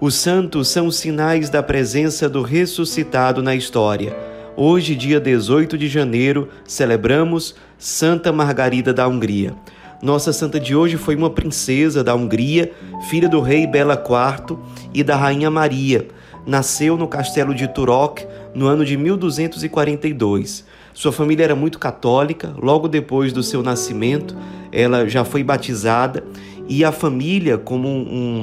Os santos são sinais da presença do ressuscitado na história. Hoje, dia 18 de janeiro, celebramos Santa Margarida da Hungria. Nossa santa de hoje foi uma princesa da Hungria, filha do rei Bela IV e da rainha Maria. Nasceu no castelo de Turok no ano de 1242. Sua família era muito católica. Logo depois do seu nascimento, ela já foi batizada e a família, como um, um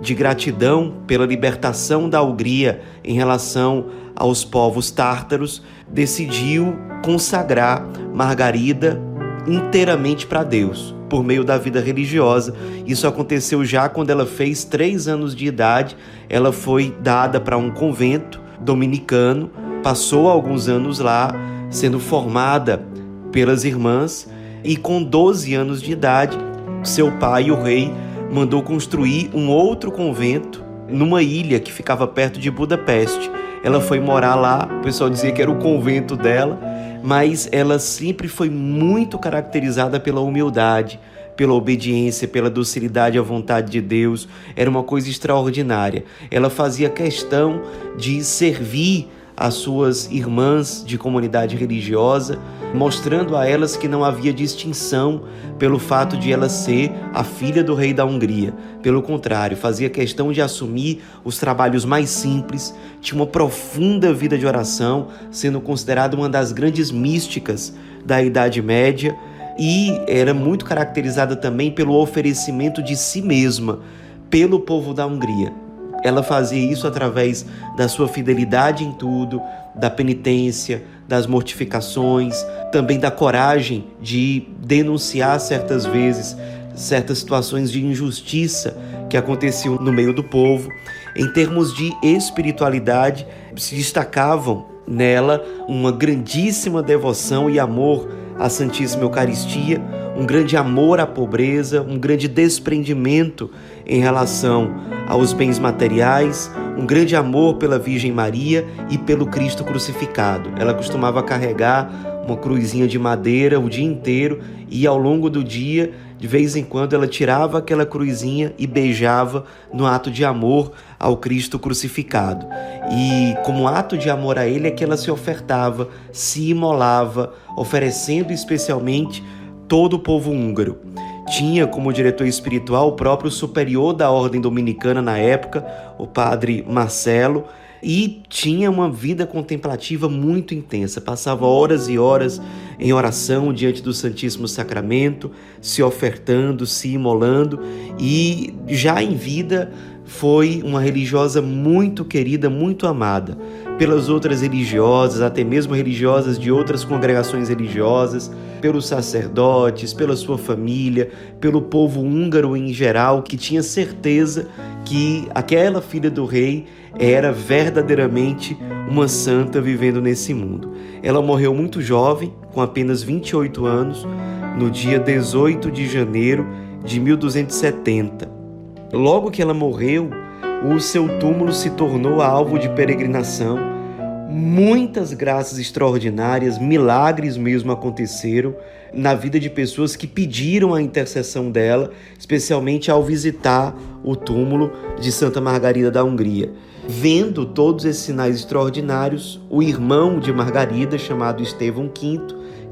de gratidão pela libertação da Hungria em relação aos povos tártaros, decidiu consagrar Margarida inteiramente para Deus, por meio da vida religiosa. Isso aconteceu já quando ela fez três anos de idade. Ela foi dada para um convento dominicano, passou alguns anos lá, sendo formada pelas irmãs, e com 12 anos de idade, seu pai, o rei, mandou construir um outro convento numa ilha que ficava perto de Budapeste. Ela foi morar lá, o pessoal dizia que era o convento dela, mas ela sempre foi muito caracterizada pela humildade, pela obediência, pela docilidade à vontade de Deus. Era uma coisa extraordinária. Ela fazia questão de servir as suas irmãs de comunidade religiosa, mostrando a elas que não havia distinção pelo fato de ela ser a filha do rei da Hungria. Pelo contrário, fazia questão de assumir os trabalhos mais simples, tinha uma profunda vida de oração, sendo considerada uma das grandes místicas da Idade Média e era muito caracterizada também pelo oferecimento de si mesma pelo povo da Hungria. Ela fazia isso através da sua fidelidade em tudo, da penitência, das mortificações, também da coragem de denunciar certas vezes certas situações de injustiça que aconteciam no meio do povo. Em termos de espiritualidade, se destacavam nela uma grandíssima devoção e amor à Santíssima Eucaristia, um grande amor à pobreza, um grande desprendimento em relação aos bens materiais, um grande amor pela Virgem Maria e pelo Cristo crucificado. Ela costumava carregar uma cruzinha de madeira o dia inteiro e ao longo do dia, de vez em quando, ela tirava aquela cruzinha e beijava no ato de amor ao Cristo crucificado. E como ato de amor a ele é que ela se ofertava, se imolava, oferecendo especialmente todo o povo húngaro. Tinha como diretor espiritual o próprio superior da ordem dominicana na época, o padre Marcelo, e tinha uma vida contemplativa muito intensa. Passava horas e horas em oração diante do Santíssimo Sacramento, se ofertando, se imolando, e já em vida foi uma religiosa muito querida, muito amada pelas outras religiosas, até mesmo religiosas de outras congregações religiosas, pelos sacerdotes, pela sua família, pelo povo húngaro em geral, que tinha certeza que aquela filha do rei era verdadeiramente uma santa vivendo nesse mundo. Ela morreu muito jovem, com apenas 28 anos, no dia 18 de janeiro de 1270. Logo que ela morreu, o seu túmulo se tornou alvo de peregrinação. Muitas graças extraordinárias, milagres mesmo aconteceram na vida de pessoas que pediram a intercessão dela, especialmente ao visitar o túmulo de Santa Margarida da Hungria. Vendo todos esses sinais extraordinários, o irmão de Margarida, chamado Estevão V,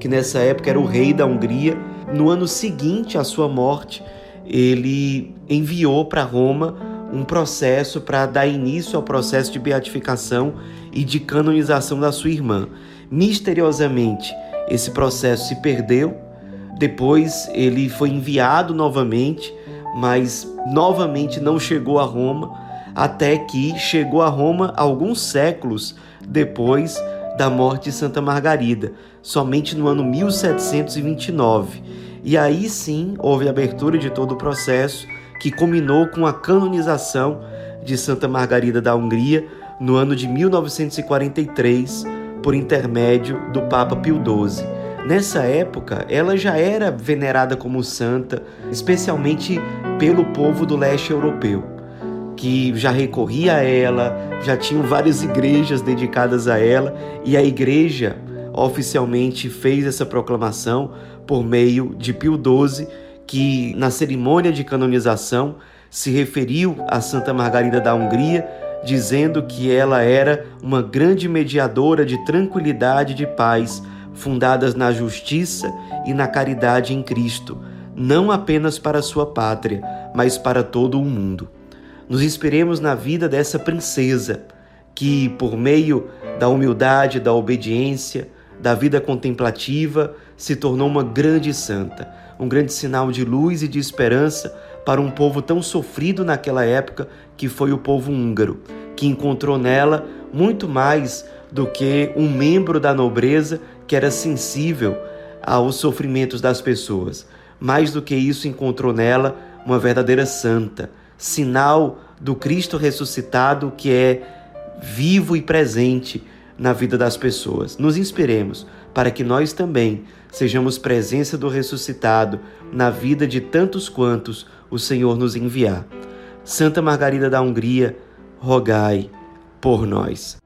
que nessa época era o rei da Hungria, no ano seguinte à sua morte, ele enviou para Roma um processo para dar início ao processo de beatificação e de canonização da sua irmã. Misteriosamente, esse processo se perdeu. Depois ele foi enviado novamente, mas novamente não chegou a Roma, até que chegou a Roma alguns séculos depois da morte de Santa Margarida, somente no ano 1729. E aí sim houve a abertura de todo o processo que culminou com a canonização de Santa Margarida da Hungria no ano de 1943, por intermédio do Papa Pio XII. Nessa época, ela já era venerada como santa, especialmente pelo povo do leste europeu, que já recorria a ela, já tinham várias igrejas dedicadas a ela, e a igreja oficialmente fez essa proclamação por meio de Pio XII que na cerimônia de canonização se referiu a Santa Margarida da Hungria, dizendo que ela era uma grande mediadora de tranquilidade e de paz, fundadas na justiça e na caridade em Cristo, não apenas para sua pátria, mas para todo o mundo. Nos inspiremos na vida dessa princesa, que, por meio da humildade, da obediência, da vida contemplativa, se tornou uma grande santa, um grande sinal de luz e de esperança para um povo tão sofrido naquela época que foi o povo húngaro, que encontrou nela muito mais do que um membro da nobreza que era sensível aos sofrimentos das pessoas. Mais do que isso, encontrou nela uma verdadeira santa, sinal do Cristo ressuscitado que é vivo e presente na vida das pessoas. Nos inspiremos para que nós também sejamos presença do ressuscitado na vida de tantos quantos o Senhor nos enviar. Santa Margarida da Hungria, rogai por nós.